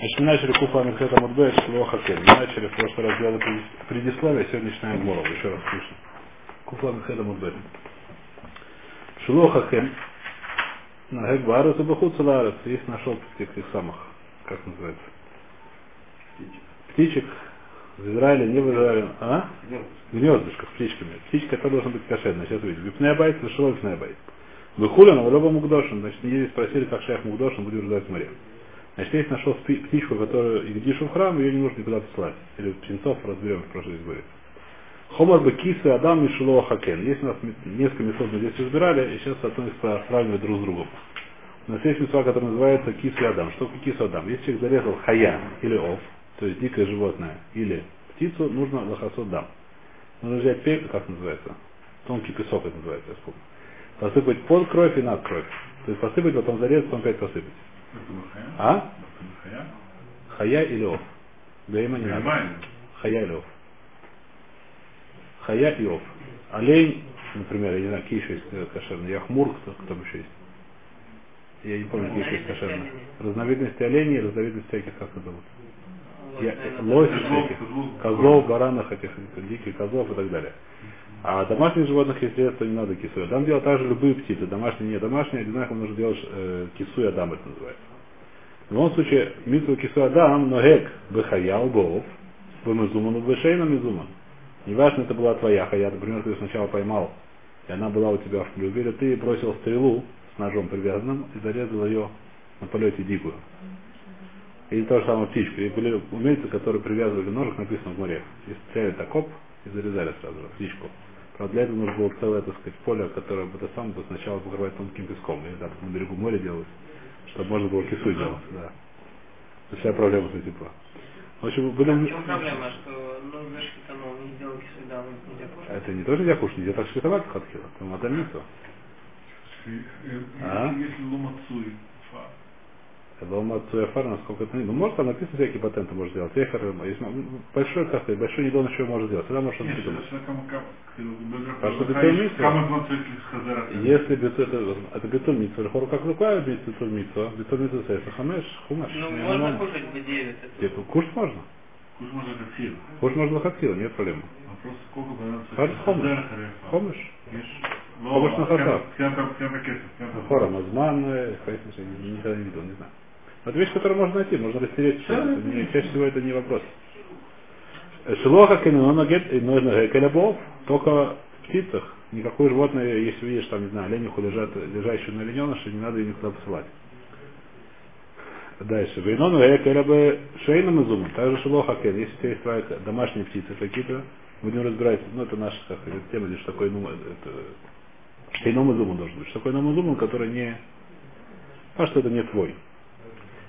Значит, мы начали Куфа Мирхета Мудбе Шлоха Кен. Мы начали в прошлый раз делать предисловие, сегодня начинаем Моров. Еще раз слышно. Куфа Мирхета Мудбе. Шлоха Кен. На Гек Барус и Бахут Саларец. Есть нашел этих самых, как называется? Птичек. Птичек. В Израиле, не в Израиле. А? Гнездышко с птичками. Птичка это должен быть кошерная. Сейчас увидим. Випная байт, слышал випная байт. Выхуля, но в любом Мукдошин. Значит, не спросили, как шайх Мукдошин будет ждать в море. Значит, если нашел птичку, которую Игдишу в храм, ее не нужно никуда посылать. Или птенцов разберем в прошлой изборе. Хомар бы кисы Адам Мишело Хакен. Есть у нас несколько месот мы здесь разбирали, и сейчас одно из сравнивать друг с другом. У нас есть место, которое называется кисы Адам. Что такое кису Адам? Если человек зарезал хая или ов, то есть дикое животное, или птицу, нужно лохосот дам. Нужно взять пепел, как называется? Тонкий песок это называется, я вспомню. Посыпать под кровь и над кровь. То есть посыпать, потом зарезать, потом опять посыпать. А? Хая или ов? Гаима не надо. Хая или ов? Хая и ов. Олень, например, я не знаю, какие еще есть кошерные. Яхмур, кто, кто еще есть? Я не помню, какие еще есть кошерные. Разновидности оленей, разновидности всяких, как это зовут? Я, лось всяких, козлов, баранов, этих, диких козлов и так далее. А домашних животных, если это не надо кисуя. Адам делать также любые птицы, домашние, не домашние, одинаково нужно делать э, кисуя адам, это называется. В любом случае, митсу кисуя адам, но гек бехаял бов, бемезуману бешейна мизуман. Неважно, это была твоя хая, например, ты сначала поймал, и она была у тебя в клюве, или ты бросил стрелу с ножом привязанным и зарезал ее на полете дикую. Или то же самое птичку. И были умельцы, которые привязывали ножик, написано в море. И стреляли такоп и зарезали сразу же птичку. Правда, для этого нужно было целое, так сказать, поле, которое бы это сам бы сначала покрывать тонким песком. Или так на берегу моря делать, чтобы можно было кису делать. Да. Это вся проблема с этим. В общем, были... А в чем проблема, что ну, вешки-то ну, не сделал кису, да, нельзя кушать? Это не тоже нельзя кушать, нельзя так шлифовать хатхила. Это матамицу. А? Если ломацуй, Лома Цуэфар, насколько это не. Ну, может, там написано всякие патенты может сделать. Эхар, большой, как сказать, большой недон еще может сделать. Тогда может что-то придумать. А что митсва? Если бетон, это, это митсва, хору как рукой бетон митсва, митсва сейфа хамеш, хумаш. Ну, можно кушать в 9. Типа, кушать можно. Кушать можно хатхил. Кушать можно хатхил, нет проблем. Вопрос, сколько Хар хомеш. Хомеш. Хомеш на хатав. Хора, мазман, никогда не видел, не знаю. Это вещь, которую можно найти, можно растереть. Чаще всего это не вопрос. Шелоха кенона гет и нужно келебов, только в птицах. Никакое животное, если видишь, там, не знаю, олениху лежат, лежащую на олененыше, не надо ее никуда посылать. Дальше. Вейнону келебе шейном изуму. Также шелоха кен. Если у тебя есть твоя домашние птицы какие-то, будем разбирать, ну это наша как, тема, здесь такой, ну, это, шейном изуму должен быть. Что такое ном изуму, который не, а что это не твой.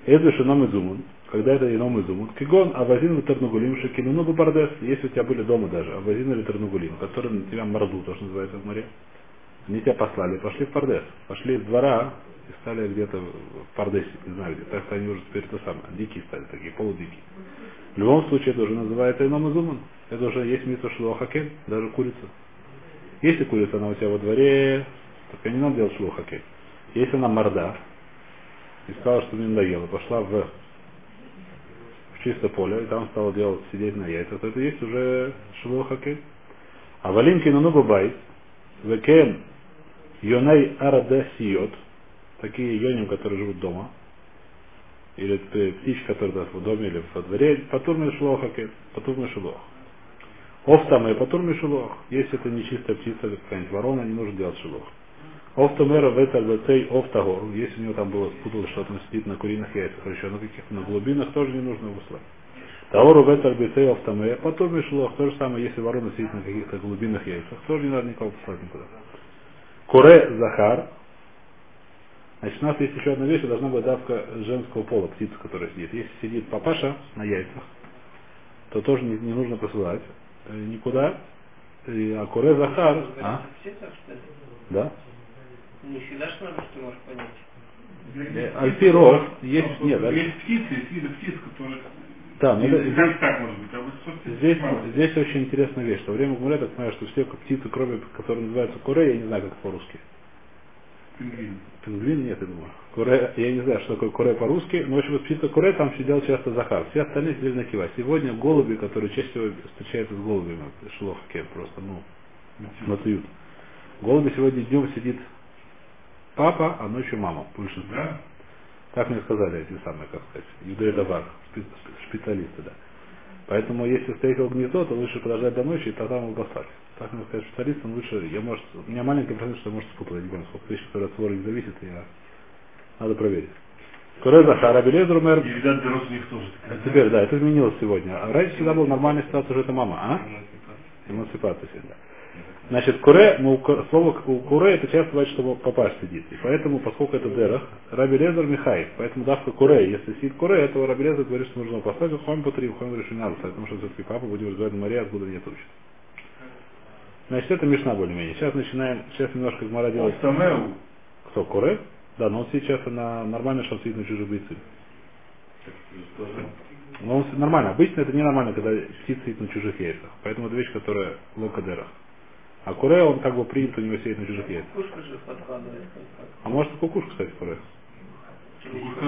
Это шином изумун, когда это ином изумун. Кигон, авазин или тернугулим, шекинуну бардес, если у тебя были дома даже, авазин или тернугулим, которые на тебя морду, то, что называется в море, они тебя послали, пошли в Пардес, пошли из двора и стали где-то в Пардесе, не знаю где, так что они уже теперь то самое, дикие стали, такие полудикие. В любом случае это уже называется ином изумун. Это уже есть митва шлохакен, даже курица. Если курица, она у тебя во дворе, так не надо делать шлохакен. Если она морда, и сказала, что мне надоело, пошла в, в чистое поле, и там стала делать, сидеть на яйцах, то это есть уже шилохакен. А валинки на ногу бай, векен йоней арадесиот, такие йоним, которые живут дома, или птички, которые в доме или во дворе, патурный шилохакен, патурный шилох. Оф там и патурный шилох. Если это не чистая птица, какая-нибудь ворона, не нужно делать шилох. Офтомера в это лецей офтагор. Если у него там было спуталось, что он сидит на куриных яйцах, еще на каких-то на глубинах, тоже не нужно его слать. Таору в это лецей офтомера. Потом мишлох. То же самое, если ворона сидит на каких-то глубинных яйцах, тоже не надо никого послать никуда. Куре захар. Значит, у нас есть еще одна вещь, должна быть давка женского пола, птица, которая сидит. Если сидит папаша на яйцах, то тоже не, не нужно посылать э, никуда. А куре захар. А? Да? Не всегда что надо, что можешь понять. Э, Альфиров есть, нет, Есть птицы, есть виды птиц, которые да, но это, здесь, так может быть, а вот здесь, здесь очень интересная вещь. Во время Гумля так понимаю, что все птицы, кроме которых называются куре, я не знаю, как это по-русски. Пингвин. Пингвин нет, я думаю. Куре, я не знаю, что такое куре по-русски, но, в общем, птица куре там сидел часто Захар. Все остальные сидели на кива. Сегодня голуби, которые чаще всего встречаются с голубями, шелохаке, просто, ну, нацуют. Голуби сегодня днем сидит папа, а ночью мама. Большинство. Да? Так мне сказали эти самые, как сказать, юдей давар, специалисты, да. Поэтому если встретил гнездо, то лучше подождать до ночи и тогда его послать. Так мне сказать, специалистам лучше, я может, у меня маленький процент, что может спутать, не помню, сколько тысяч, которые от своры зависит, я надо проверить. Куре Захар, Абелезер умер. И, видать, дорос у них тоже такая. Теперь, да, это изменилось сегодня. А раньше всегда была нормальная ситуация, уже это мама, а? Эмансипация всегда. Значит, куре, ну, слово куре это часто бывает, что папа сидит. И поэтому, поскольку это дерах, Раби Лезер Михай, поэтому давка куре, если сидит куре, этого Раби Лезер говорит, что нужно поставить, хом по три, хом не надо, потому что все-таки папа будет развивать на море, откуда нет учит. Значит, это Мишна более-менее. Сейчас начинаем, сейчас немножко Гмара делает. Кто, куре? Да, но он сейчас на нормально, что он сидит на чужих бойцы. Но он нормально. Обычно это ненормально, когда птица сидит на чужих яйцах. Поэтому это вещь, которая локадера. А куре, он как бы принят у него сидеть на чужих яйцах. Кукушка же подкладывает. как- А может и кукушка, кстати, куре. Кукушка,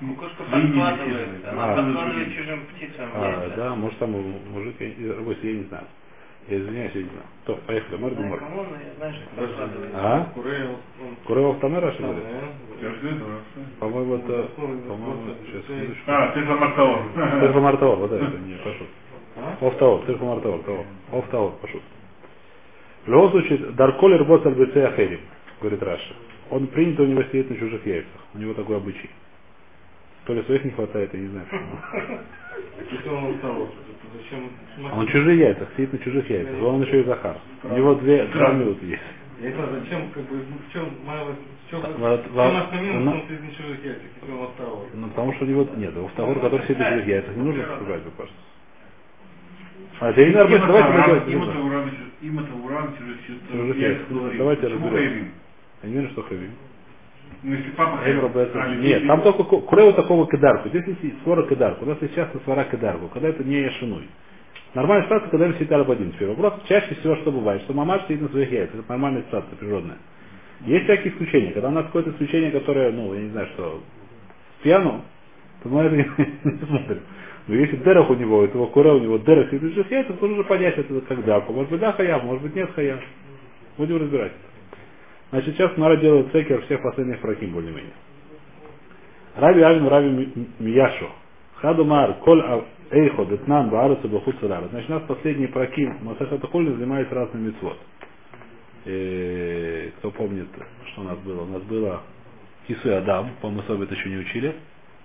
ну, подкладывает. Она А. подкладывает чужим птицам А, яйца. да, может там мужик, я, не знаю. Я извиняюсь, я не знаю. То, поехали, мэр подкладывает. А? Курел, Куре в Автомера, что ли? По-моему, это, по-моему, сейчас, секундочку. А, ты за Мартаор. Тырфа Мартаор, вот это, не, прошу. А? Офтаор, Тырфа Мартаор, того. Офтаор, прошу. В любом случае, в лице Ахерим, говорит Раша. Он принято у него сидеть на чужих яйцах. У него такой обычай. То ли своих не хватает, я не знаю. почему. Он? А Он чужие яйца, сидит на чужих яйцах. Он еще и Захар. У него две, минуты есть. Знаю, зачем, как бы, в чем чужих яйцах, устал. Ну, потому что у него нет. У Автагор, который сидит на чужих яйцах, не нужно покупать, кажется. А, это не нормально, давайте мы Им делать. это уран, им это уран через яйцах. Ну, Давайте разберем. Я не верю, что Хавим. Ну, если папа Роберто. а, Нет, там только курева такого кедарку. Здесь есть свора кедарку. У нас есть часто свора кедарку, когда это не яшиной. Нормальная ситуация, когда им сидит один. Теперь вопрос, чаще всего что бывает, что мамаш сидит на своих яйцах. Это нормальная ситуация, природная. Есть всякие исключения. Когда у нас какое-то исключение, которое, ну, я не знаю, что пьяну, то мы это не смотрим. Но если дерах у него, этого кура у него дерах своих яйцах, то нужно понять, это дарку. Может быть, да, хаяв, может быть, нет хаяв. Будем разбирать. Значит, сейчас Мара делает цекер всех последних проким более-менее. Раби Авин Раби Ми- Мияшо. Хадумар, коль эйхо, детнан, баарацу, бахут. Значит, у нас последний проким, Масахата Хольна занимается разными митцвот. Э, Кто помнит, что у нас было? У нас было Кису и Адам, по-моему, особо это еще не учили.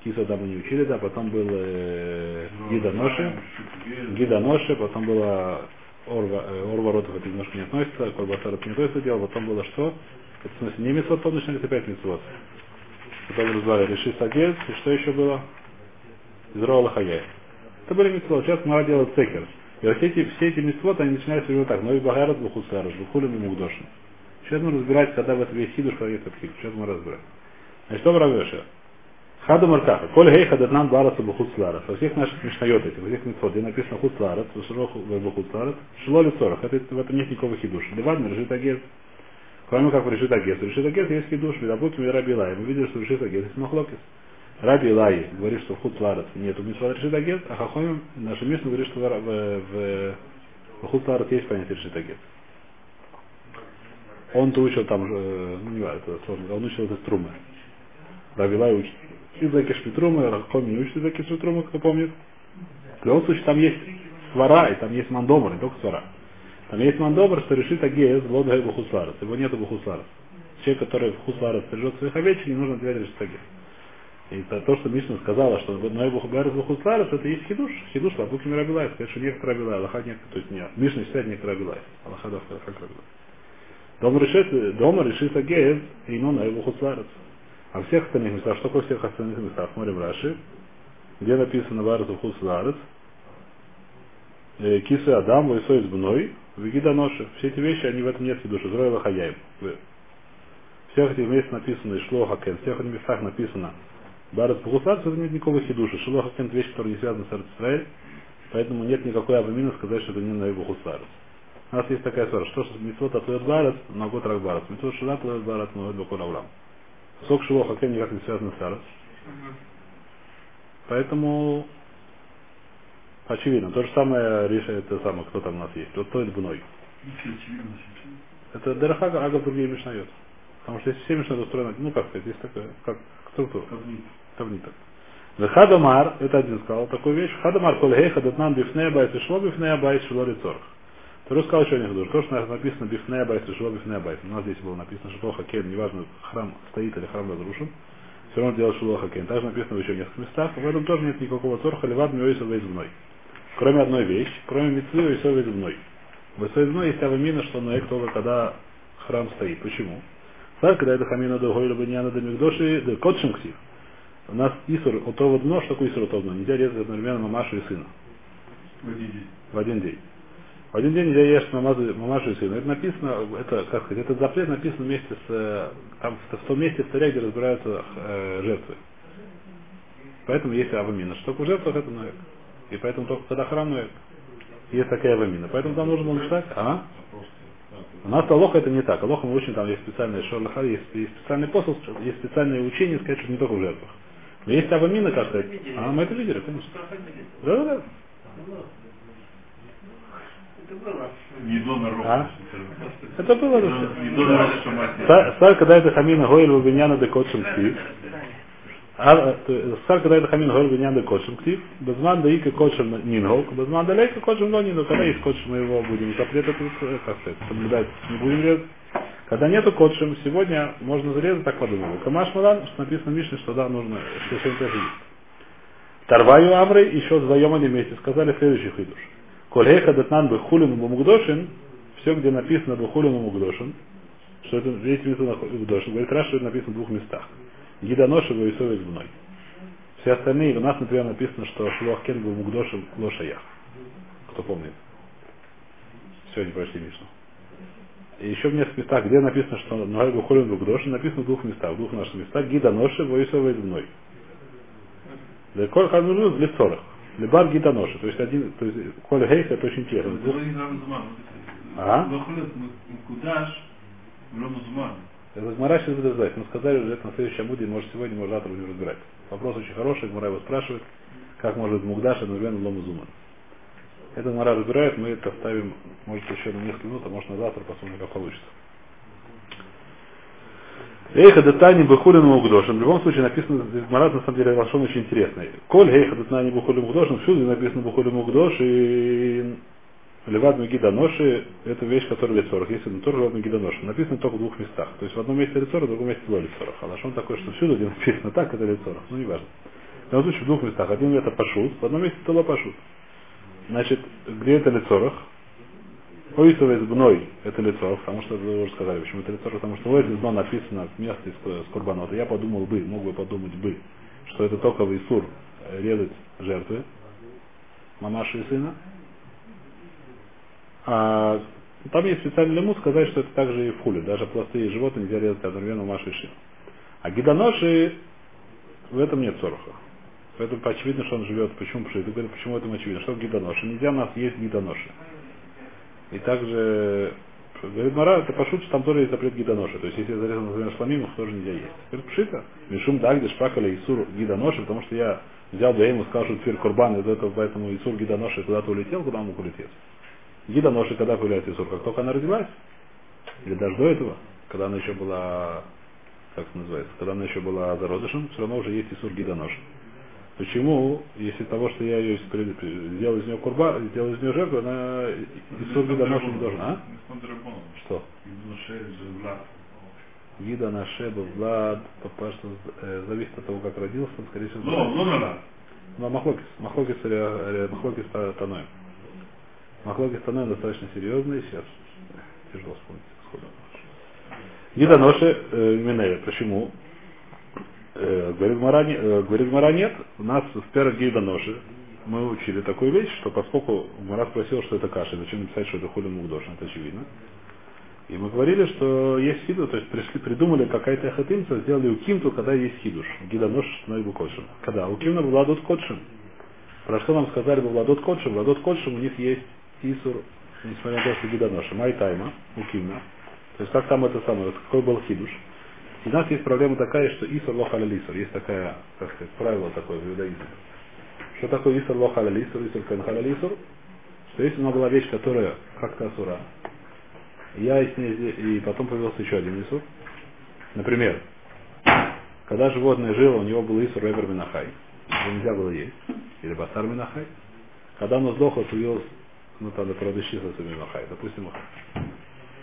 Адам мы не учили, да, потом был э, Гида Ноши, Гида Ноши, потом было Орва, э, Орва Ротов, это немножко не относится, Колбасар это не относится дело, потом было что? Это в смысле не митцвот, потом начинались опять митцвот. Потом разбавили Реши Сагез, и что еще было? Изрола Хаяй. Это были митцвот. Сейчас Мара делает цекер. И вот эти, все эти митцвот, они начинаются именно так. Но и Багарат Бухусараш, Бухулин и Мугдошин. Сейчас мы разбирать, когда в этом есть хидуш, когда. Сейчас мы разбираем. Значит, что Равеша? Хаду Маркаха. Коль гей хадатнан бараса бухуцларас. Во всех наших мишнайот этих, во всех митцвот, где написано хуцларас, широху бухуцларас, шло ли сорах. Это, в этом нет никакого хидуша. Ливан, решит агез. Кроме как в решит агез. Решит агез есть хидуш, допустим, и Раби Лай. Мы видели, что в решит агез есть махлокис. Раби Лай говорит, что в хуцларас нету митцвот решит агез, а Хахомим, наша Мишна говорит, что в, в, в, хуцларас есть понятие решит агез. Он-то учил там, э, ну не важно, сложно, он учил это струмы. Равилай учит из Шпитрумы, Рахоми не учит из Шпитрумы, кто помнит. В любом случае там есть свара, и там есть мандобр, не только свара. Там есть мандобр, что решит Агеес, Лода Бухусларас. Его нету Бухусларас. Человек, который в Хусларас стрижет своих овечек, не нужно отвечать решит Агеес. И то, то, что Мишна сказала, что Ной Бухугарас Бухусларас, это есть хидуш. Хидуш Лабуки Мирабилай. Сказать, что некоторые Абилай, Аллаха некоторые, то есть нет. Мишна считает некоторые Абилай. Аллаха да как Рабилай. Дом решит, дома решит Агеес, и но Ной Бухусларас. А всех остальных местах, что такое всех остальных местах? Смотрим Раши, где написано Варзу Хусларец, Кисы Адам, Вайсой из Бной, Вегида Ноши. Все эти вещи, они в этом нет. Зроила Хаяем. В всех этих местах написано Ишло Хакен, в всех этих местах написано Барат Пухусарц, это нет никакого хидуша. Шло Хакен это вещь, которая не связана с Арцисраэль, поэтому нет никакой авамина сказать, что это не Наибу Хусарц. У нас есть такая ссора, что митцвот атлет барат, но год рак барат. Митцвот шила атлет барат, но год бакур авлам. Сок шило хакен никак не связан с сарас. Поэтому очевидно. То же самое решает это самое, кто там у нас есть. Вот то это очевидно. Это Дерахага, Ага другие Мишнайот. Потому что если все Мишнайот устроены, ну как сказать, есть такая, как структура. Тавниток. Хадамар, это один сказал такую вещь. Хадамар колгей хадатнан бифнея байс и шло бифнея байс шло лицорх. Второй сказал еще один То, что написано бифнея байс и шло бифнея байс. У нас здесь было написано что хакен, неважно, храм стоит или храм разрушен. Все равно делать шуло хакен. Также написано в еще нескольких местах. В этом тоже нет никакого цорха, левад миойса вейзбной. Кроме одной вещи, кроме митцвы вейса вейзбной. В вейзбной есть авамина, что на только когда храм стоит. Почему? Так, когда это хамина до гойла баньяна до мигдоши, до котшим ктив. У нас Исур утова дно, что такое Исур утова дно? Нельзя резать одновременно мамашу и сына В один день. в один день. В один день нельзя есть мамашу, мамашу и сына. Это написано, это, как сказать, этот запрет написан вместе с, э, там, в, в том месте в царе, где разбираются э, жертвы. Поэтому есть авамина. Что такое жертва, это ноек. И поэтому только когда храм ноек, есть такая авамина. Поэтому там нужно было читать, а? У нас Алоха это не так. Алоха мы учим, там есть специальный шорлахар, есть, есть специальный посыл, есть специальное учение, сказать, что не только в жертвах. Но есть авамина, как сказать. А, мы это видели, конечно. Да, да, да. Это было. Не до народа. А? Это было. Стар, когда это хамина гойль вабиняна де котшем ктив. Стар, когда это хамина гойль вабиняна де котшем ктив. Безман да ика котшем нингол. Безман да лейка котшем но нингол. Когда есть котшем, мы его будем запрет это, э, как сказать, соблюдать, не будем резать. Когда нету котшем, сегодня можно зарезать, так подумал. Камаш Малан, что написано в Мишне, что да, нужно, что сегодня тоже есть. Тарваю Амры, еще вдвоем они вместе сказали следующий хидуш. Кольхеха датнан бехулин бумугдошин, все, где написано бехулин бумугдошин, что это весь митцва находится, говорит Раш, что это написано в двух местах. Гидоноша Ваисовец мной. Все остальные, у нас, например, написано, что Шлуах Кен был Мугдошем Лошаях. Кто помнит? Сегодня прочли Мишну. И еще в нескольких местах, где написано, что Ноай Бухолин Мугдошем, написано в двух местах. В двух наших местах Гидоноша Ваисовец мной. Леколь Хануру для Цорах. Лебар гитаноши. То есть один, то есть коль гейх это очень честно. А? Это Гмара сейчас будет разбирать. Мы ну, сказали уже это на следующем амуде, может сегодня, может завтра будем разбирать. Вопрос очень хороший, Гмара его спрашивает, как может быть Мугдаш одновременно Ломузуман. Это Гмара разбирает, мы это оставим, может, еще на несколько минут, а может на завтра посмотрим, как получится. Эйха детани бухулин мукдошин. В любом случае написано, Марат на самом деле Лашон очень интересный. Коль эйха детани бухулин мукдошин, всюду написано бухулин мукдош и Левад Мегиданоши – это вещь, которая лет 40. Если тоже Левад Мегиданоши. Написано только в двух местах. То есть в одном месте лет в другом месте было лет А Лашон такой, что всюду, где написано так, это лет Ну, неважно. В любом случае в двух местах. Один это Пашут, в одном месте это Пашут. Значит, где это лет Оитовец бной – это лицо, потому что вы уже сказали, почему это лицо, потому что Оитовец бной написано место из Курбанота. Я подумал бы, мог бы подумать бы, что это только в Исур резать жертвы, мамаши и сына. А, там есть специальный лимут сказать, что это также и в хуле. Даже простые животные нельзя резать а одновременно мамаши и сына. А гидоноши в этом нет сороха. Поэтому очевидно, что он живет. Почему? Потому почему это очевидно. Что гидоноши? Нельзя у нас есть гидоноши. И также, говорит Мара, это пошут, что там тоже есть запрет гидоноши. То есть, если я зарезал, например, шламим, их тоже нельзя есть. Говорит, пшита, мишум дагде шпакали Исур гидоноши, потому что я взял бы ему, сказал, что теперь Курбан, из этого, поэтому Исур гидоноши куда-то улетел, куда мог улететь. Гидоноши, когда появляется Исур, как только она родилась, или даже до этого, когда она еще была, как это называется, когда она еще была зародышем, все равно уже есть Исур гидоноши. Почему, если того, что я ее сделал из нее курба, сделал из нее жертву, она из сурги домашней не должна. А? Что? Гида на шеба, Влад, папа, что э, зависит от того, как родился, он, скорее всего, Но, но, но, но Махлокис, Махлокис, э, э, Махлокис Таноем. Махлокис Таноем достаточно серьезный, сейчас тяжело вспомнить. Гида Ноши э, Минеля. Почему? Э, говорит Мара, э, говорит Мара нет, у нас в первых Гида Ноши мы учили такую вещь, что поскольку Мара спросил, что это каша, зачем написать, что это хулин мугдошин, это очевидно. И мы говорили, что есть хидуш, то есть пришли, придумали какая-то эхатимца, сделали у Кимту, когда есть хидуш. Гидонош становится кодшем. Когда? У Кимна Владот кодшем. Про что нам сказали бы Владот кодшем? Владот кодшем у них есть Исур несмотря на то, что гидоноша, май тайма, укимна. То есть как там это самое, какой был хидуш. И у нас есть проблема такая, что Исар лох лисар. Есть такая, как сказать, правило такое в иудаизме. Что такое Исар лох лисар, Исар кен лисар? Что если у меня была вещь, которая как-то асура, и я с ней, и потом появился еще один Исур. Например, когда животное жило, у него был Исур Эвер Минахай. Его нельзя было есть. Или Басар Минахай. Когда оно сдохло, появилось, ну, тогда продыщится Минахай. Допустим,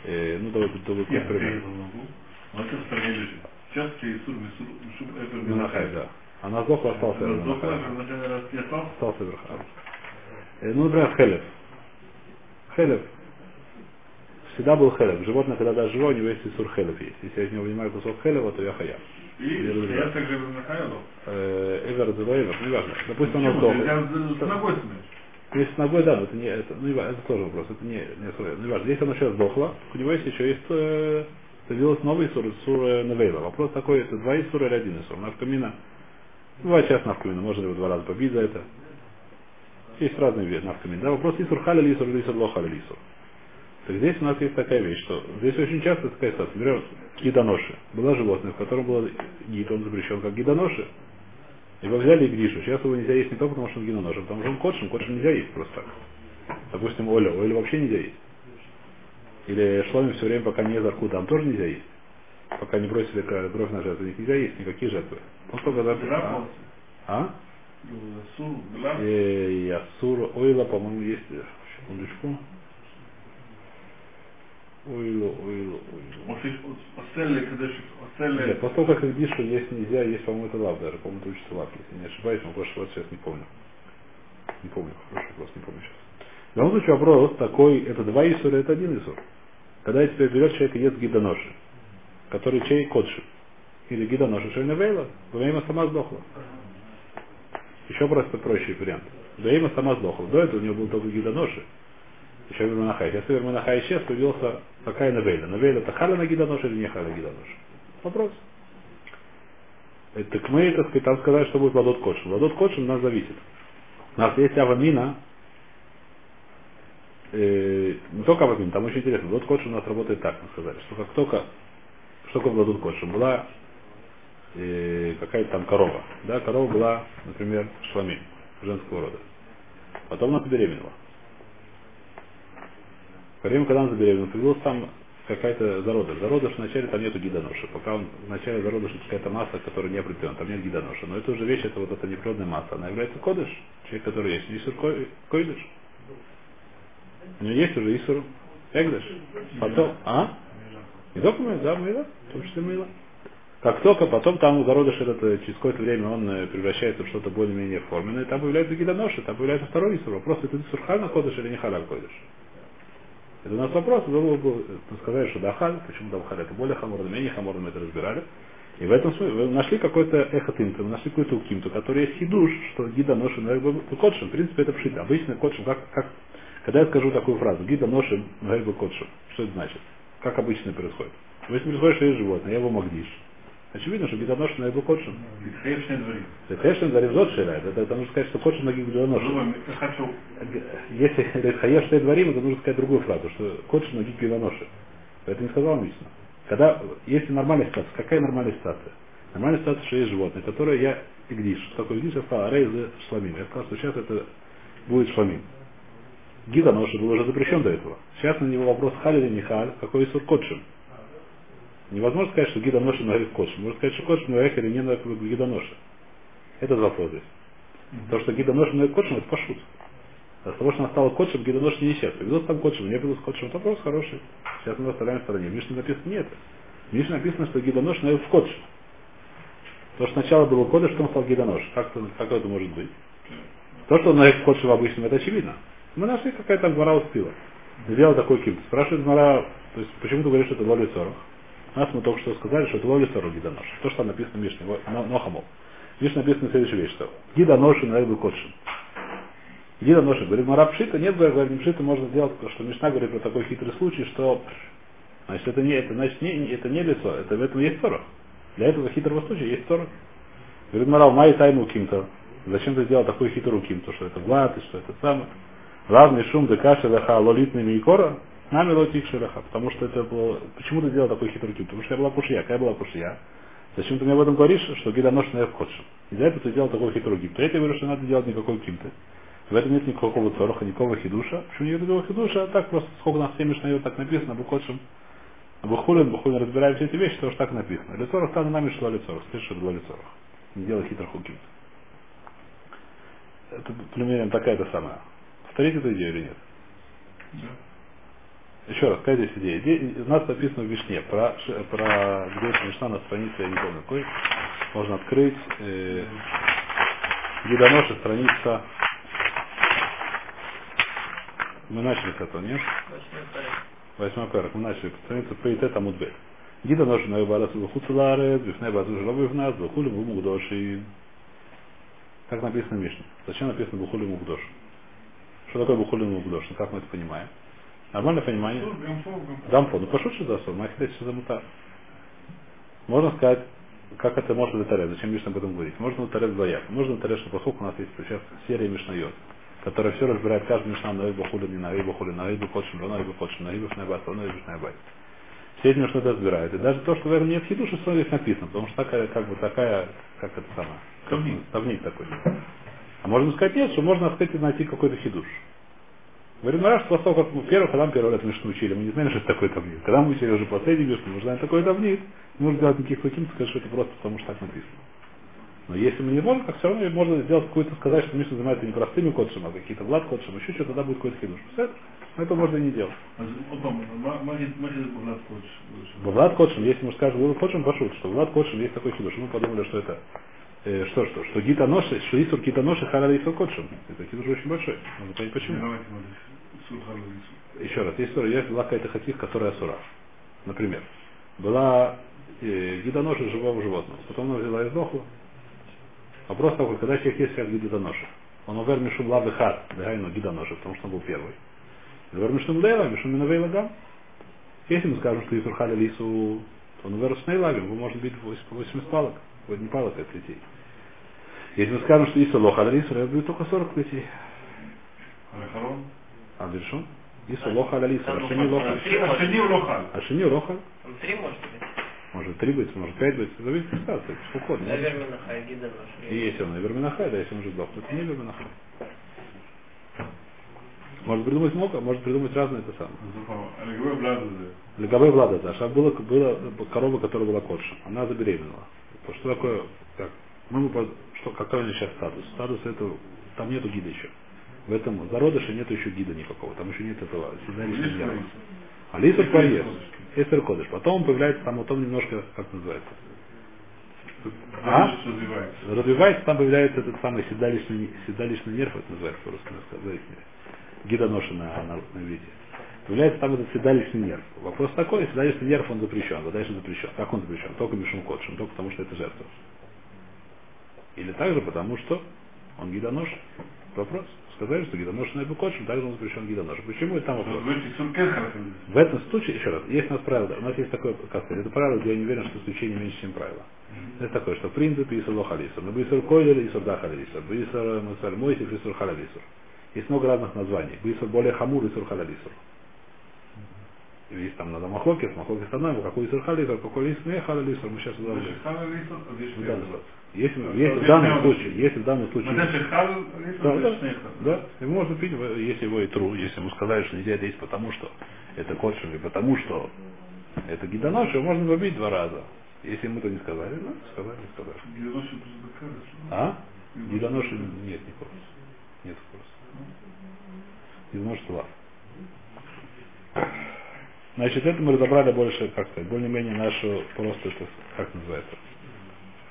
э, ну, давай, давай, Нет, как пример. Стране лежит. Сейчас Кейсур, Мисур, Минахай, да. Она сдохла, остался Эвер Сдохла, Минахай. Эпер, Минахай, раз я стал, Остался Эвер Минахай. Э, Ну, например, Хелев. Хелев. Всегда был хелев. Животное, когда даже живое, у него есть Исур хелев есть. Если я из него вынимаю кусок хелева, то я хая. и я также Эвер, Эвер, неважно. Допустим, оно сдохло. Если с ногой, да, но это не, это, ну, не это тоже вопрос, это не, не не важно. Если оно сейчас сдохло, у него есть еще есть, э, появилась новый сур, сур э, Невейла. Вопрос такой, это два Исура или один Исур? Навкамина. Бывает сейчас навкамина, можно его два раза побить за это. Есть разные виды навкамин. Да, вопрос Исур Халя или Исур или Исур Ло Халя или Исур. Так здесь у нас есть такая вещь, что здесь очень часто такая ситуация. Например, гидоноши. Было животное, в котором было гид, он запрещен как гидоноши. Его взяли и гришу. Сейчас его нельзя есть не только потому, что он гидоноши, а потому что он кодшим. Кодшим нельзя есть просто так. Допустим, Оля. Оля вообще нельзя есть. Или шломим все время, пока не зарку, там тоже нельзя есть. Пока не бросили кровь на жертву, нельзя есть никакие жертвы. Он только за- Граф, А? Э, И Асур Ойла, по-моему, есть. Секундочку. Ойлу, ойлу, ойлу. Оселли, Кадеш, Нет, после того, как их дишу, есть нельзя, есть, по-моему, это лав даже, по-моему, это учится лав, если не ошибаюсь, но больше вот сейчас не помню. Не помню, хороший вопрос, не помню сейчас. В любом случае вопрос такой, это два Исура, это один Исур. Я теперь берет человек и ест гидоноши, который чей кодши, или гидоноши шельневейла, Ваима сама сдохла. Еще просто проще вариант. Ваима сама сдохла. До этого у него был только гидоноши, еще Верманахай. Если Верманахай исчез, появился такая Навейла. Навейла это халя на гидоноши или не халя гидоноши? Вопрос. Так мы, так сказать, там сказали, что будет ладот кодшин. Ладот кодшин у нас зависит. У нас есть авамина, э, не только авамин, там очень интересно. Ладот кодшин у нас работает так, мы сказали, что как только, что такое ладот кодшин? Была э, какая-то там корова. Да, корова была, например, шламим, женского рода. Потом она забеременела. Во время, когда она забеременела, появилась там какая-то зародыш. Зародыш вначале там нету гидоноши. Пока он в начале зародыша это какая-то масса, которая не определена, там нет гидоноши. Но это уже вещь, это вот эта неприродная масса. Она является кодыш. Человек, который есть ко- койдыш. У него есть уже Исур Эгдыш. Потом, а? Не только мы, да, мыло, в том числе мыло. Как только потом там у зародыша э, через какое-то время он э, превращается в что-то более-менее форменное, там появляется гидоноши, там появляется второй Исур. Вопрос, это Исур Хальна кодыш или не Халял кодыш? Это у нас вопрос, был, был, сказали, что Дахаль, почему Дахаль это более хаморно, менее хаморно, мы это разбирали. И в этом смысле вы нашли какой-то эхотинт, вы нашли какую-то укимту, который есть хидуш, что гида ноши кодшим. В принципе, это пшита. Обычно кодшим, как, как, когда я скажу такую фразу, гида ноши кодшим, что это значит? Как обычно происходит? Обычно происходит, что есть животное, я его магдиш. Очевидно, что. Хейпшный дворик. Это, конечно, зарезот шеля, это, это нужно сказать, что кодшим на хочу. Если хаеш что дворим, то нужно сказать другую фразу, что кодши на гида ноши. Это не сказал Мишна. Когда, если нормальная ситуация, какая нормальная ситуация? Нормальная ситуация, что есть животное, которое я игдиш. Что такое игдиш? Я сказал, арей за шламим. Я сказал, что сейчас это будет шламим. Гида ноши был уже запрещен до этого. Сейчас на него вопрос халь или не халь, какой Исур кодшим. Невозможно сказать, что гида ноши на кодшим. Можно сказать, что кодшим на или не на гида ноши. Это вопрос здесь. То, что гида ноши на кодшим, это пошут. От того, что она стала гида ноши не исчез. Повезло там кодшем, не с кодшем. Это вопрос хороший. Сейчас мы оставляем в стороне. В Мишне написано нет. В Мишне написано, что гида ноши на в кодшем. То, что сначала было кодыш, потом стал гидонош. Как, как это может быть? То, что он на кодше в обычном, это очевидно. Мы нашли, какая там гора успела. Сделал такой ким. Спрашивает гора, то есть почему ты говоришь, что это лоли сорок? Нас мы только что сказали, что это лоли сорок гидонош. То, что там написано в Мишне, нохамол. В Мишне написано следующая вещь, что гидоноши на бы кодшин. Гидоноши. Говорит, Мара пшита, нет, говорит, не пшита можно сделать, что Мишна говорит про такой хитрый случай, что значит это не, это, значит, не, это не лицо, это в этом есть сорок. Для этого хитрого случая есть сорок. Говорит, Марал, май тайну ким-то. Зачем ты сделал такой хитрый ким-то, что это глад, и что это самое. Равный шум декаши леха лолитными и кора, нами лотик шелеха. Потому что это было... Почему ты делал такой хитрый? Потому что я была пушья. Какая была пушья? Зачем ты мне об этом говоришь, что гида нож на входшим? Из-за этого ты делал такой хитрый гимн. Я тебе говорю, что не надо делать никакой кимты. В этом нет никакого цороха, никакого хидуша. Почему нет никакого хидуша? Так просто сколько нас всеми шнает так написано, бухотшим. Бухулин, бухулин, разбираем все эти вещи, потому что так написано. Лицорах там нами шло лицорах. Слышишь, было лицорах. Не делай хитрых хуким. Это примерно такая-то самая. Повторите эту идею или нет? Да. Еще раз, какая здесь идея? Идея- У нас написано в Вишне, про, про где это Мишна на странице, я не помню какой, можно открыть, э, Гидоноши, страница, мы начали с этого, нет? Восьмой парк, мы начали, страница Пейтет Амудбет. Гидоноши, на Ибарас, Вухуцеларет, Вифне Базу Жлобы в нас, Вухули Мугдоши. Так написано в Мишне. Зачем написано Бухули Мугдош? Что такое Бухули Мугдош? Ну, как мы это понимаем? Нормальное понимание? Гамфо. Дампо, ну пошут что за сон, махидеш за мута. Можно сказать, как это можно летарет, зачем Мишна об этом говорить? Можно летарет двояк. Можно летарет, что поскольку у нас есть сейчас серия Мишнайот, которая все разбирает каждый Мишна на Эйбу Хули, не на Эйбу Хули, на Эйбу Ходшим, на Эйбу Ходшим, на Эйбу Шнайбат, на Эйбу Шнайбат. Все эти Мишны это разбирают. И даже то, что в этом нет хидуша, что здесь написано, потому что такая, как бы такая, как это самое, тавнит такой. А можно сказать нет, что можно, кстати, найти какой-то хидуш. Говорит, ну раз, после того, как мы первый храм первый раз Мишну учили, мы не знаем, что это такое там нет. Когда мы учили уже последний Мишну, мы знаем, такое там нет. Не нужно делать никаких хуким, сказать, что это просто потому, что так написано. Но если мы не можем, как все равно можно сделать какую-то, сказать, что Мишна занимается не простыми кодшем, а какие-то влад кодшем, еще что-то, тогда будет какой-то хидуш. Но это можно и не делать. Влад кодшем, если мы скажем Влад кодшем, пошут, что Влад кодшем есть такой хидуш, мы подумали, что это э, что, что, что Гита Ноши, что Исур Гита Ноши, Халяда Исур Кодшин. Это хидуш очень большой. Надо понять почему. давайте халал, исур. Еще раз, есть, история, есть была какая-то хатих, которая асура. Например, была э, гидоноши живого животного. Потом она взяла и сдохла. Вопрос такой, когда человек есть как гидоноши. Он увер мишум лавы хат, дагайну гидоноши, потому что он был первый. Увер мишум дейла, мишум миновей лагам. Если мы скажем, что Исур халя лису, он увер сней лагам, его может быть 80 палок. Сегодня не полотает плетей. Если мы скажем, что Иса Лоха аль я будет только 40 плетей. А Бершон? Иса Лоха аль Исра, Ашини лох аль. Ашини Лоха. Три может быть. Может три быть, может пять быть, зависит от ситуации, сколько угодно. Наверное, Минахай, Гида И если он наверное, Минахай, да, если он уже сдохнет, не наверное, Минахай. Может придумать много, а может придумать разные это самое. Легавой Владаза. Легавой Владаза. А было, была корова, которая была кодша. Она забеременела. То Что такое, как, мы что, какой у нее сейчас статус? Статус это, там нету гида еще. В этом зародыше нету еще гида никакого, там еще нет этого есть дьявола. А Лисер. Кодыш. Эстер Кодыш. Потом появляется там, потом немножко, как называется, А? развивается. развивается, там появляется этот самый седалищный, седалищный нерв, это называется по-русски, гидоноши на, на, на иврите. Появляется там этот седалищный нерв. Вопрос такой, седалищный нерв он запрещен, водайшин запрещен. Как он запрещен? Только Мишум Кодшим, только потому что это жертва. Или также потому, что он гидонош. Вопрос. Сказали, что гидонош на Кодшим, также он запрещен гидонош. Почему это там вопрос? В этом случае, еще раз, есть у нас правило, у нас есть такое, как сказать, это правило, где я не уверен, что исключение меньше, чем правило. Это такое, что в принципе Исур Лохалисур, но Бисур Койлер, Исур Дахалисур, Бисур Мусаль Мойсиф, Исур Халалисур. Есть много разных названий. Бисур более Хамур, Исур Халалисур. И есть там надо Махлокис, Махлокис Танаем, какой Исур Халисур, какой Исур не Халалисур, мы сейчас туда В. Если, если в данном случае, если в данном случае да, да, да. Его можно пить, если его и тру, если ему сказали, что нельзя это есть потому, что это кодшим, и потому, что это гидонош, его можно побить два раза. Если ему это не сказали, ну, сказали, не сказали. Бакарис. А? Гидоноши нет никакого. Нет вопроса. Гидонош лав. Значит, это мы разобрали больше, как сказать, более-менее нашу просто, это, как называется,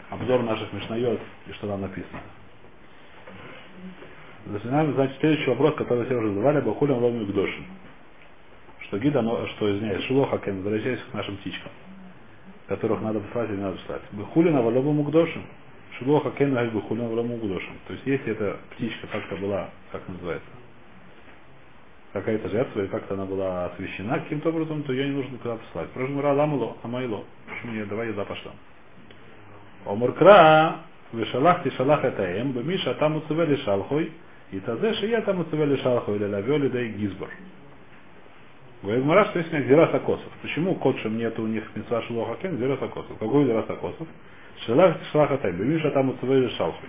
обзор наших мишнает и что там написано. Начинаем, значит, следующий вопрос, который все уже задавали, Бахулям Ломи Гдошин. Что гида, но, что, извиняюсь, Шилоха Кен, возвращаясь к нашим птичкам, которых надо послать или не надо послать. Бахулина Валобу Мугдошин. Шилоха Кен Ай Бахулина Валобу Мугдошин. То есть, если эта птичка как-то была, как называется, какая-то жертва, или как-то она была освящена каким-то образом, то ее не нужно никуда послать. Прожмура ламало, амайло. Почему не давай еда пошла. Омуркра, вешалах ти шалах это эм, бемиша там уцевели шалхой, И тазе шия там уцевели шалху или лавели да и гизбор. Гуэгмара, что есть у них зира сакосов. Почему котшем нет у них митцва шелоха кен зира сакосов? Какой зира сакосов? Шелах шлаха тай, бимиша там уцевели шалху.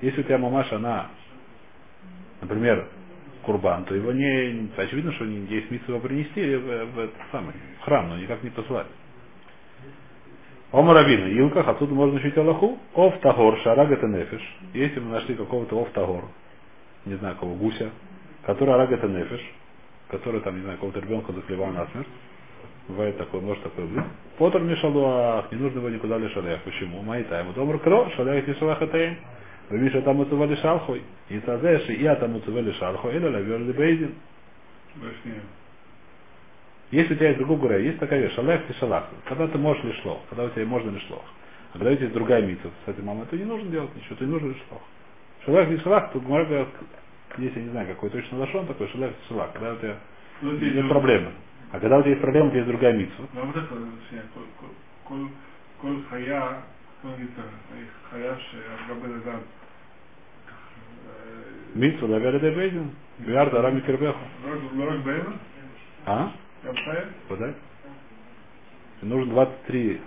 Если у тебя мамаша, она, например, курбан, то его не, очевидно, что не есть митцва принести в, в, этот самый в храм, но никак не посылать. Омаравина, Илках, отсюда можно учить Аллаху. Ов Тагор, Шарагат и Нефиш. Если мы нашли какого-то Ов Тагор, не знаю кого, гуся, который Арагат и Нефиш, который там, не знаю, какого-то ребенка заклевал насмерть, бывает такое, может такое быть. Потор Мишалуах, не нужно его никуда лишалях. Почему? Майта ему добр кро, шалях Ишалах это Виша там уцевали шалхой. И сазеши я там уцевали шалхой, или лаверли бейдин. Если у тебя есть, другой говоря, есть такая вещь, шалах и шалах. Когда ты можешь лишло, когда у тебя можно лишло. А когда у тебя есть другая митцва, кстати, мама, это не нужно делать ничего, ты не нужно лишло. Шалах и шалах, тут говорят, здесь я не знаю, какой точно лошон такой, шалах и шалах, когда у тебя ну, нет проблемы. А когда у тебя есть проблемы, у тебя есть другая митцва. Ну, вот это, коль хая Митсу, да, Вяля Дебейдин. Вярда, Рами Кербеху. А? Подай. Нужно 23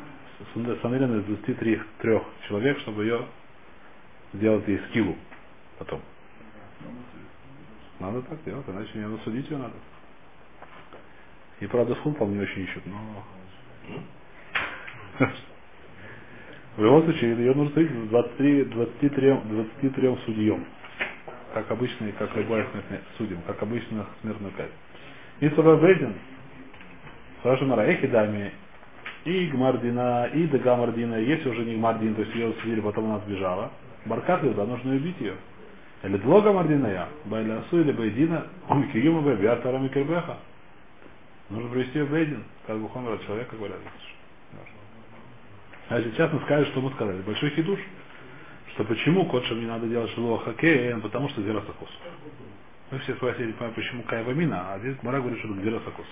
санелина из 23 трех человек, чтобы ее сделать ей скиллу потом. Надо так делать, иначе не надо судить ее надо. И правда, с хун, по-моему, очень ищут, но... В любом случае, ее нужно судить 23, 23, 23 судьем. Как обычные, как любая смертная судим, как обычно смертную казнь. И Бейдин, Саша Мара, Эхидами, и Гмардина, и Дагамардина, если уже не Гмардин, то есть ее судили, потом она сбежала. Баркат да, нужно убить ее. Или Длога Мардиная, Байлясу или Бейдина, Киюма Бебиар Тарами Кербеха. Нужно привести ее в Бейдин, как от человека говорят. А сейчас мы скажем, что мы сказали. Большой хидуш, что почему котшам не надо делать шилуа хоккея, потому что зира сакос. Мы все спросили, почему кайвамина, а здесь Мара говорит, что это зира сакос.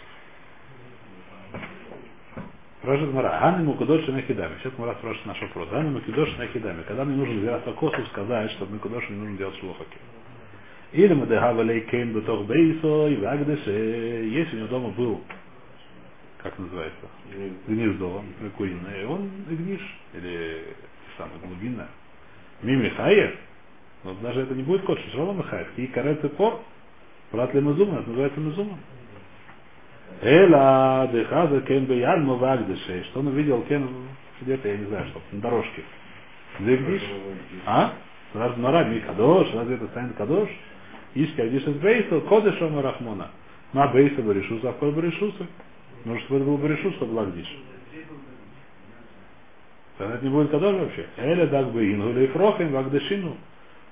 Спрашивает Мара, Аны Мукудоши Нахидами. Сейчас Мара спрашивает наш вопрос. Аны Мукудоши Нахидами. Когда мне нужно зира сакосу сказать, что Мукудошу не нужно делать хоккея. Или мы дегавалей кейн бутох бейсо и вагдеше. Если у него дома был как называется, гнездо куриное, он гниш, или самое глубинное. Мимихаев, но даже это не будет кот, что равно Михаев. И карет и пор, брат ли Мазума, это называется Мазума. Эла дехаза кен беян мувагдыше. Что он увидел кен где-то, я не знаю, что, на дорожке. Где гниш? А? Сразу мара, ми кадош, разве это станет кадош? Ишка гниш из бейса, кодыша марахмона. Ма бейса баришуса, а кол баришуса. Может, чтобы это был Баришут, чтобы была Гдиш. Тогда это не будет Кадош вообще. Эля даг бы ингуле и фрохим вагдешину.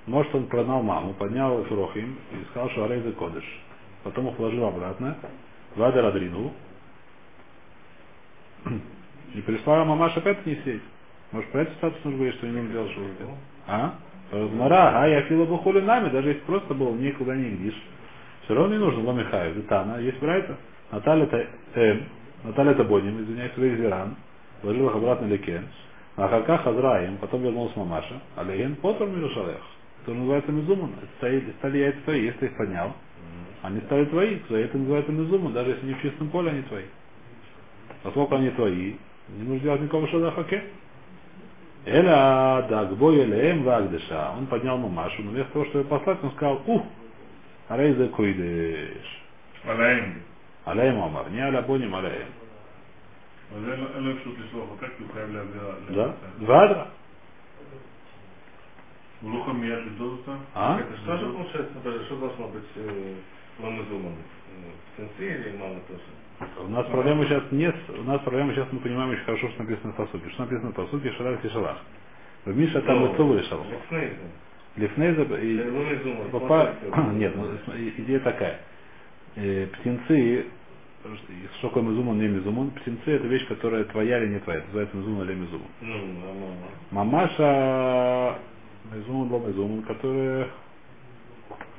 Может, он прогнал маму, поднял фрохим и сказал, что арей кодыш. Потом их вложил обратно. Вада радринул. И пришла мамаша опять не сеть. Может, про это статус нужно говорить, что не что он сделал. А? Мара, а я фила бы хули нами, даже если просто был никуда не гдиш. Все равно не нужно ломихаю, Витана, есть брайта. Наталья, э, Наталья Табоним, извиняюсь, Рейз Веран, вложил их обратно Лекен, а Хаках Хазраим, потом вернулась Мамаша, а Леген Потор Мирушалех, это называется Мизуман, стали, стали яйца твои, если ты их поднял, они стали твои, за это называется Мизуман, даже если не в чистом поле, они твои. Поскольку они твои, не нужно делать никакого шадахаке. Эля дагбой элеем вагдеша, Он поднял мамашу, но вместо того, чтобы послать, он сказал, ух, арейзе койдыш. Алейм. Аля и Мамар. Не аля боним, аля им. Да? Вадра. Лухом я доза. А? Что же получается, даже что должно быть э, ламызумом? Сенсы э, или мама тоже? У нас проблема сейчас нет, у нас проблема сейчас мы понимаем очень хорошо, что написано в посуде. Что написано в посуде, шарах и шалах. В Миша там ну, и целый шалах. Лифнейза. Лифнейза и... Нет, ну, идея такая. Э, Птенцы, что такое мезумон, не мезумон, птенцы это вещь, которая твоя или не твоя. Это называется мезумон или мезумон. Ну, мама. Мамаша Мезуман был Мезуман, которая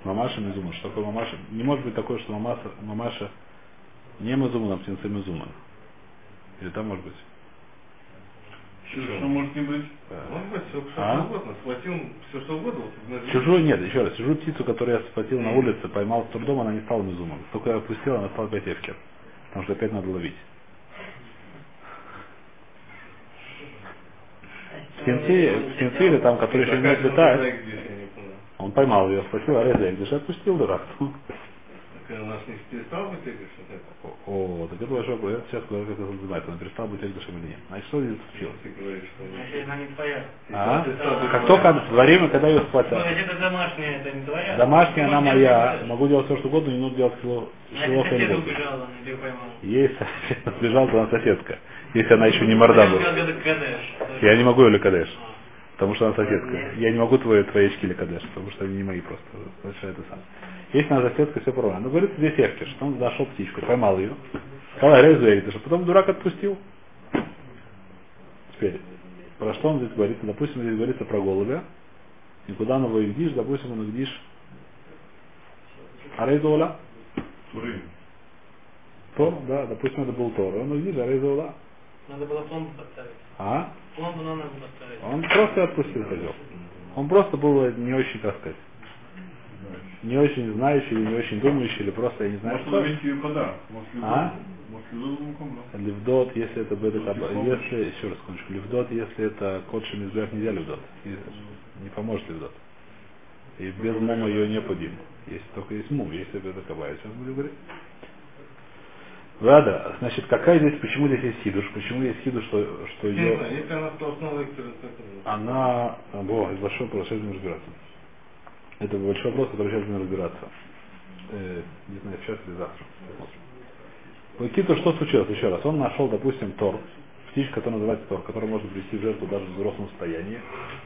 Мамаша Мезуман. Что такое Мамаша? Не может быть такое, что мамаша, мамаша не Мезуман, а птенцы Мезуман. Или там может быть? Что, что может не быть? Может быть, все, А? что угодно. Схватил все, что угодно. вот, Чужую, нет, еще раз, чужую птицу, которую я схватил на улице, поймал с трудом, она не стала мизумом. Только я отпустил, она стала опять эфкер. Потому что опять надо ловить. В Синтире, в там, который еще не я понял. он поймал ее, схватил, а даже отпустил дурак. Так она ж не перестал быть это? О, так это большой вопрос. Я сейчас говорю, как это называется. Он перестал быть Эгдашем или нет. Значит, что здесь случилось? Ты говоришь, что она- Значит, она не твоя. А? Как только во время, когда ее Ну, схватят. если это домашняя, это не твоя. Домашняя она моя, могу делать все, что угодно, не нужно делать кило, или нет. убежала, она ее поймала. Сосед сбежал, то она соседка. Если она еще не морда была. Я не могу ее лекадеш. Потому что она соседка. Я не могу твои, твои очки лекадеш, потому что они не мои просто. Значит, это сам. Если она соседка, все правильно. Но говорит, здесь Эфкер, что он нашел птичку, поймал ее. Сказал, Резу Эйдыш, а потом дурак отпустил. Теперь, про что он здесь говорит? Допустим, здесь говорится про голубя. И куда он его игдишь, допустим, он игдишь Арейзола. Тор, да, допустим, это был Тор. Он игдишь Арейзола. Надо было пломбу поставить. А? Пломбу надо было поставить. Он просто отпустил козел. Он просто был не очень, как сказать, не очень знающий, или не очень думающий, или просто, я не знаю, Может что. ловить ее куда? Может А? Может? Левдот, если это Может, поможет? если, еще раз кончу, левдот, если это кот шемизбех, нельзя левдот. Не поможет левдот. И без мума ее не подим. Если только есть мум, если беда каба, я сейчас буду говорить. Ладно, значит, какая здесь, почему здесь есть хидуш? Почему есть хидуш, что, что ее, если она это... она, о, это большой вопрос, сейчас будем разбираться. Это большой вопрос, который сейчас будем разбираться. Э, не знаю, сейчас или завтра. Посмотрим. Вот Киту, что случилось еще раз? Он нашел, допустим, тор, птичка, которая называется тор, которую можно привести в жертву даже в взрослом состоянии,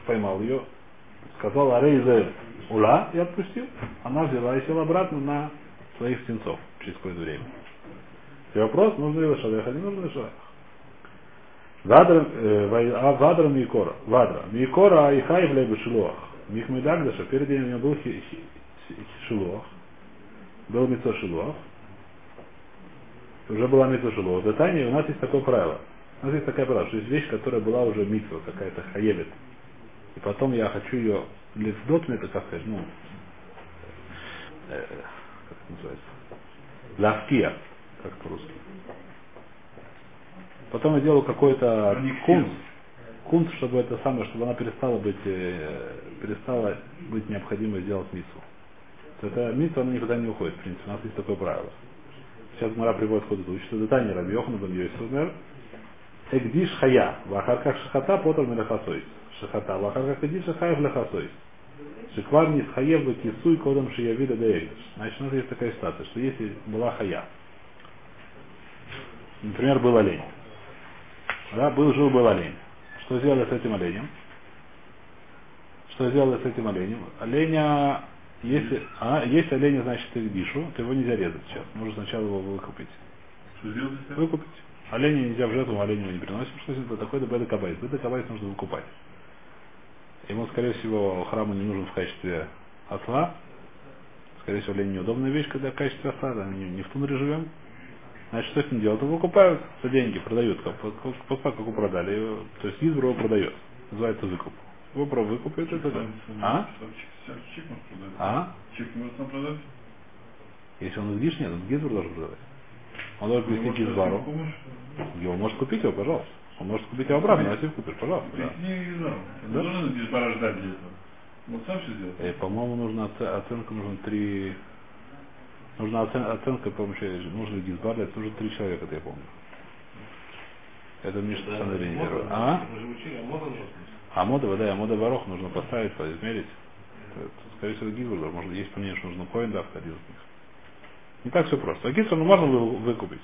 поймал ее, сказал Арейзе Ула и отпустил. Она взяла и села обратно на своих птенцов через какое-то время. И вопрос, нужно ли лошадях, а не нужно ли. Вадра, э, а Вадра Микора. Вадра. Микора и Хай в Шилуах. Михмедагдаша, перед ним у него был Шилуах. Был Мицо Шилуах. Уже была Мицо Шилуах. В Датане у нас есть такое правило. У нас есть такая правило, что есть вещь, которая была уже Мицо, какая-то хаевит. И потом я хочу ее лифдот, это как сказать, ну, э, как это называется? Лавкия, как по-русски. Потом я делаю какой-то Аннексировать. Кунс, чтобы это самое, чтобы она перестала быть, э, перестала быть необходимой сделать мицу. Это мицу, она никуда не уходит, в принципе, у нас есть такое правило. Сейчас Мара приводит ход учится Датани Раби Йохан бен Йосиф Эгдиш хая, вахарках шахата, потом мелехасой. Шахата, вахарках эгдиш хая лехасой. Шиквар не схаев кисуй кодом шиявида да эгдиш. Значит, у нас есть такая ситуация, что если была хая, например, был олень, да, был, жил был олень. Что сделали с этим оленем? Что сделали с этим оленем? Оленя, если, а, если оленя, значит, их дишу, то его нельзя резать сейчас. Нужно сначала его выкупить. Что сделать? Выкупить. Оленя нельзя в жертву, оленя мы не приносим. Что это такое? Это беда кабайс. Беда кабайс нужно выкупать. Ему, скорее всего, храму не нужен в качестве осла. Скорее всего, олень неудобная вещь, когда в качестве осла, да, не, не в тундре живем. Значит, что с ним делают? Его выкупают за деньги, продают. Как, после того, как его продали. То есть Гизбро его продает. Называется выкуп. Его про выкупит, это да. А? А? Чек может продать? Если он из нет, он Гизбро должен продавать. Он должен Ну, привести может, Гизбару. Его может купить его, пожалуйста. Он может купить его обратно, а если купишь, пожалуйста. да. Да? Должен здесь порождать для этого. Вот сам все сделал. Э, по-моему, нужна оце- оценка, нужно три... Нужна оцен- оценка, по-моему, еще нужно Гизбар, это нужно три человека, это я помню. Это Миша Да, мода, первый. А? А. А мода, да, мода ворох нужно поставить, измерить. Скорее всего, Гизбар, может, есть мнение, что нужно коин, да, один из них. Не так все просто. А Гизбар, ну, можно вы- выкупить.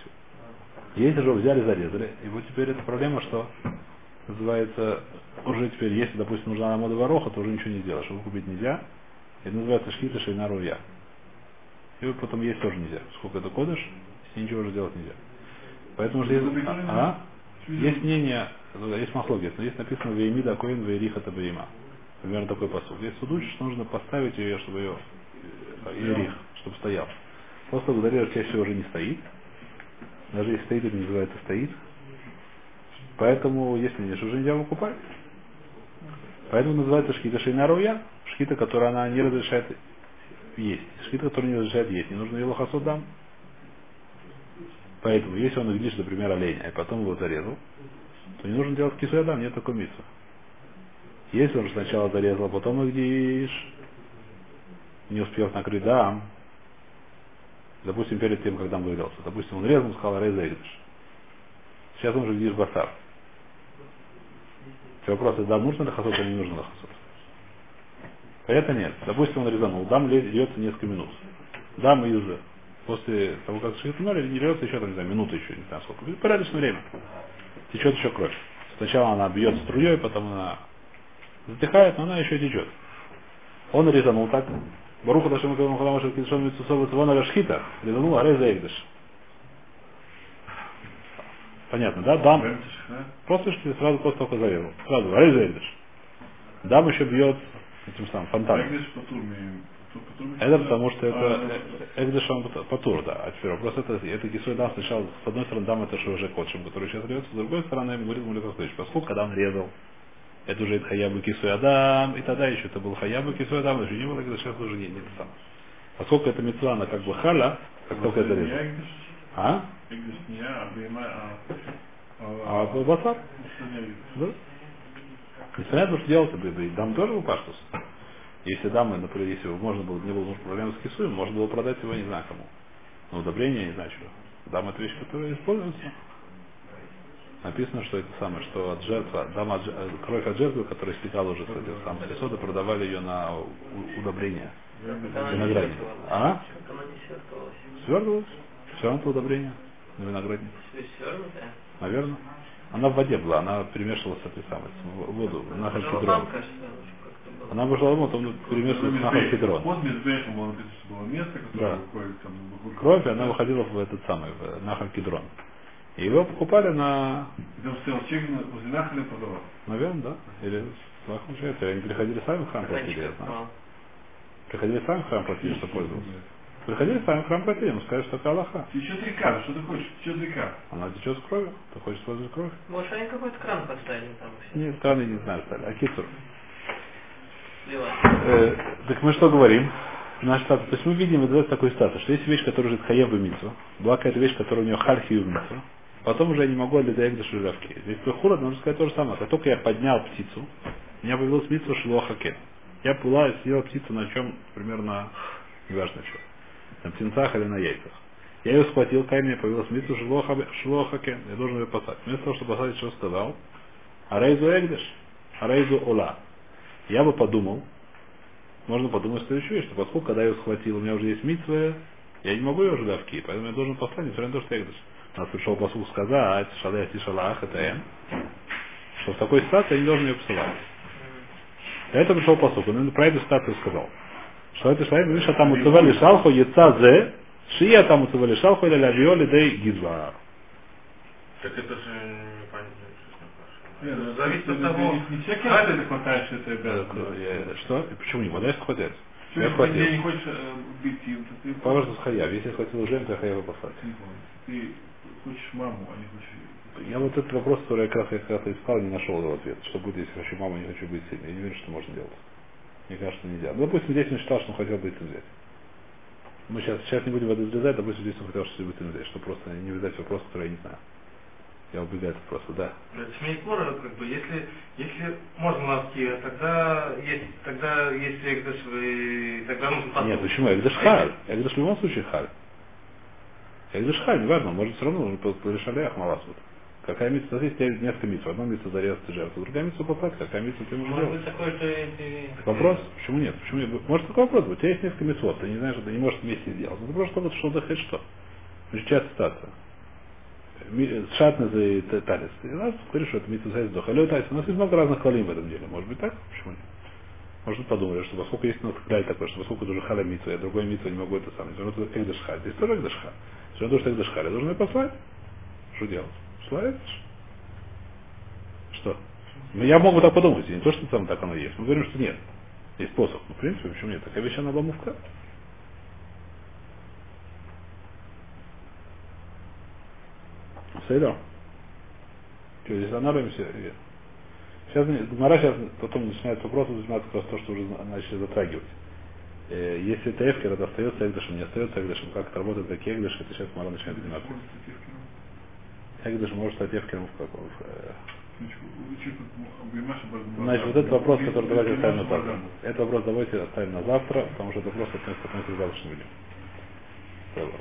Если же взяли, зарезали, и вот теперь эта проблема, что называется, уже теперь, если, допустим, нужна мода вороха, то уже ничего не сделаешь, его купить нельзя. Это называется шхита шейна руя. И потом есть тоже нельзя. Сколько это кодыш, с ним ничего уже делать нельзя. Поэтому же есть, а, нельзя? есть мнение, ну, есть махлогис, но есть написано Веймида Коин Вейриха Табаима. Примерно такой посуд. Есть суд что нужно поставить ее, чтобы ее Ирих, чтобы стоял. Просто благодаря чаще всего уже не стоит. Даже если стоит, это не называется стоит. Поэтому, если нет, уже нельзя выкупать. Поэтому называется шхита шейнаруя, шхита, которая она не разрешает есть. Шхита, которая не разрешает есть. Не нужно елохасудам. Поэтому, если он глядишь, например, оленя, и потом его зарезал, то не нужно делать кисуядам, нет такой митсу. Если он сначала зарезал, а потом глядишь, не успев накрыть дам, допустим, перед тем, как дам вырезался, допустим, он резал, сказал, реза Сейчас он уже глядишь басар. Вопрос, да, нужно ли хасот или не нужно ли хасот? Это нет. Допустим, он резанул. Дам льется несколько минут. Дам и уже. После того, как шихнули, не льется еще, там, не знаю, минута еще, не знаю сколько. Порядочное время. Течет еще кровь. Сначала она бьет струей, потом она затихает, но она еще течет. Он резанул так. Баруха Дашем Кавам Халамаша Кидшон Митсусова Цвона Рашхита. Резанул Арей Заигдыш. Понятно, да? Дам. Просто что сразу после того, как зарезал. Сразу, Арей Заигдыш. Дам еще бьет этим самым фонтаном. Это потому что это Экдешам Патур, да. А теперь вопрос это, это Кисой Дам сначала, с одной стороны, Дам это уже Котшим, который сейчас рвется, с другой стороны, говорит Муликов поскольку когда он резал, это уже Хаябы Кисой Адам, и тогда еще это был Хаябы Кисой Адам, еще не было, когда сейчас уже не, не это самое. Поскольку это она как бы халя, как только это резал. А? А Басар? Да? То, что делать это, дам тоже был паштус. Если дамы, например, если можно было, не было проблем с кисуем, можно было продать его не знаю кому. Но удобрение не знаю что. Дам это вещь, которая используется. Написано, что это самое, что от жертва, дама, от, кровь от жертвы, которая стекала уже с этого самого сода, продавали ее на удобрение. Виноградник. А? Сверлилась. Все равно это удобрение на виноградник. Наверное. Она в воде была, она перемешивалась с этой самой, в воду, на халькидрон. Она вышла ему, потом перемешивалась на халькидрон. было место, которое Да. выходит там вокруг- Кровь, она выходила в этот самый, в нахаль кедрон. И его покупали на, Там стоял чек на- возле Нахаля продавал. наверное, да, или с лахом швеции. Они приходили сами в храм платили, я знаю. Приходили сами в храм платили, что пользовался. Приходили сами в храм ему сказали, что это Аллаха. Течет река, что ты хочешь? Течет река. Она течет с кровью, ты хочешь использовать кровь? Может, они какой-то кран поставили там все. Нет, краны не знаю, стали. А. Сливать. Э, так мы что говорим? Наш статус. То есть мы видим вот такой статус, что есть вещь, которая уже хаеб и митсу, была какая-то вещь, которая у нее хальхи и митсу, потом уже я не могу для даек до шижавки. Здесь хура, нужно сказать то же самое. Как только я поднял птицу, у меня появилась митсу шилохаке. Я и съела птицу на чем, примерно, неважно что, на птенцах или на яйцах. Я ее схватил, кай мне появилась митсу шилохаке, я должен ее посадить. Вместо того, чтобы посадить, что сказал? Арейзу эгдеш, арейзу ола. Я бы подумал, можно подумать следующую вещь, что поскольку когда я ее схватил, у меня уже есть митвы, я не могу ее уже давки, поэтому я должен послать, несмотря на то, что я У нас пришел послуг сказать, шалех и шалах, это эм, что в такой ситуации я не должен ее посылать. Для этого пришел послуг, он про эту ситуацию сказал. Что это шалех, видишь, а там уцевали шалху, яца зе, шия там уцевали шалху, или лавиоли, дей гизва. Так это же непонятно. Ну, Зависит от того, Не всякий раз ты хватаешь, обязательно. Я- Что? И Почему не хватает? Хватает. Что, Я если ты не хочешь э, быть им, то ты... Пожалуйста, с хаяв. Если я схватил жен, то я хаяв послать. Ты хочешь маму, а не хочешь... Я вот этот вопрос, который я как раз, я как раз искал, не нашел его ответ. Что будет, если хочу маму, не хочу быть сильной. Я не верю, что можно делать. Мне кажется, нельзя. Ну, допустим, здесь он считал, что он хотел быть взять. Мы сейчас, сейчас не будем это взлезать, допустим, здесь он хотел что-то быть взять, чтобы просто не видать вопрос, который я не знаю. Я убегаю от вопроса, да. Шмейкора, как бы, если, если можно лавки, тогда есть, тогда если Экдаш вы, тогда нужно послуг. Нет, почему? Эгдаш халь. Эгдаш в любом случае халь. Эгдаш халь, неважно, может все равно нужно порешали ахмаласут. Какая митца, есть есть несколько митцв. Одна митца зарезать жертву, другая митца попасть, какая митца ты можешь Может делать. быть такое, что эти... Вопрос? Почему нет? Почему нет? Может такой вопрос быть. У тебя есть несколько митцвот, ты не знаешь, что ты не можешь вместе сделать. Ну, ты просто что-то, что захочешь что. Очень часто ситуация. Шатны за талис. И нас говоришь, что это митцва сайз духа. Алё тайс. У нас есть много разных халим в этом деле. Может быть так? Почему нет? Может быть подумали, что поскольку есть у нас кляль такой, что поскольку это уже халя митцва, я другой митцва не могу это сам. Это экдашхаль. Здесь тоже экдашхаль. Все то, что экдашхаль. Я должен ее послать. Что делать? Славишь? Что? Ну, я могу так подумать, не то, что там так оно есть. Мы говорим, что нет. Есть способ. Ну, в принципе, почему нет? Такая вещь, она обомовка. Сейда. Что, здесь анализируемся? Сейчас, Гмара сейчас потом начинается вопрос, занимается как раз то, что уже начали затрагивать. Э, если это эфкер, это остается экдышем, не остается экдышем, как это работает, как экдыш, это сейчас Мара начинает заниматься. Экдыш может стать эфкером в каком э, Значит, вот этот вопрос, который давайте оставим на завтра. Этот вопрос давайте оставим на завтра, потому что этот вопрос относится, относится к завтрашнему дню.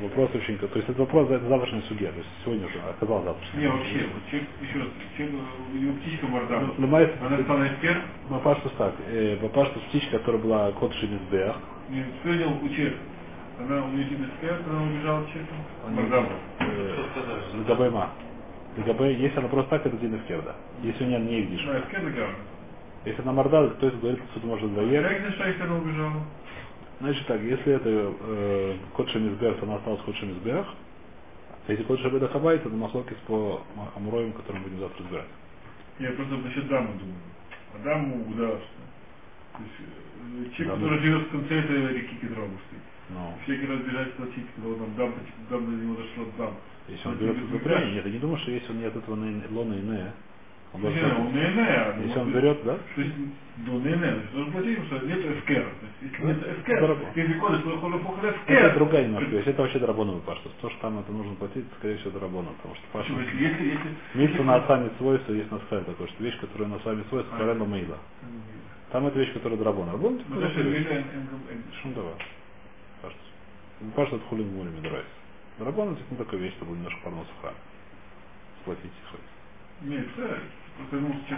Вопрос очень... То есть это вопрос, это завтрашний судья, то есть сегодня уже оказал завтрашний. Не, вообще, вот человек, еще раз, человек, у него птичка морда. Ну, Ломает, Она стала эксперт, Мапаштус так, э, Мапаштус птичка, которая была кот Шинисбех, не вспомнил у человека. Она у нее эксперт, она убежала человеком. Мордам. Лгабайма. Лгабай, если она просто так, это Дин Эфкерда. Если у нее не видишь. Ну. Если она морда, то есть говорит, суд может двоер. Как что, если она убежала? Значит так, если это э, кот Шемизбех, то она осталась кот Шемизбех. А если кот Шабеда Хабай, то Махлокис по Амуроим, который мы будем завтра разбирать. Я просто насчет дамы думаю. А даму. То есть, э, человек, Даму. который живет в конце этой реки Кедровской. Ну, Всякий раз бежать платить, когда он там дам, дам до него дошло дам. Если он берет прямо, нет, я не думаю, что если он нет этого на- лона и не, он должен Не, он платить. не, не, Если он берет, да? То есть, ну, не, не, должен платить, потому что нет. То есть, если Ну, нет дорого. ты приходишь, что хочешь похоже Это другая немножко вещь. Это вообще драбоновый паштус. То, что там это нужно платить, скорее всего, драбону, потому что паштус... Если, если, если... Митсу на нет свойства, есть на схаль такое, что вещь, которая на сами свойства, А. карена мейла. Там это вещь, которая драбон. Рабон Ну, Виля, МГМ. Шумдава. Паштус. Паштус хулин море нравится. Драбон это не такая вещь, чтобы немножко в храм. Сплотить их. Нет, просто, ну, что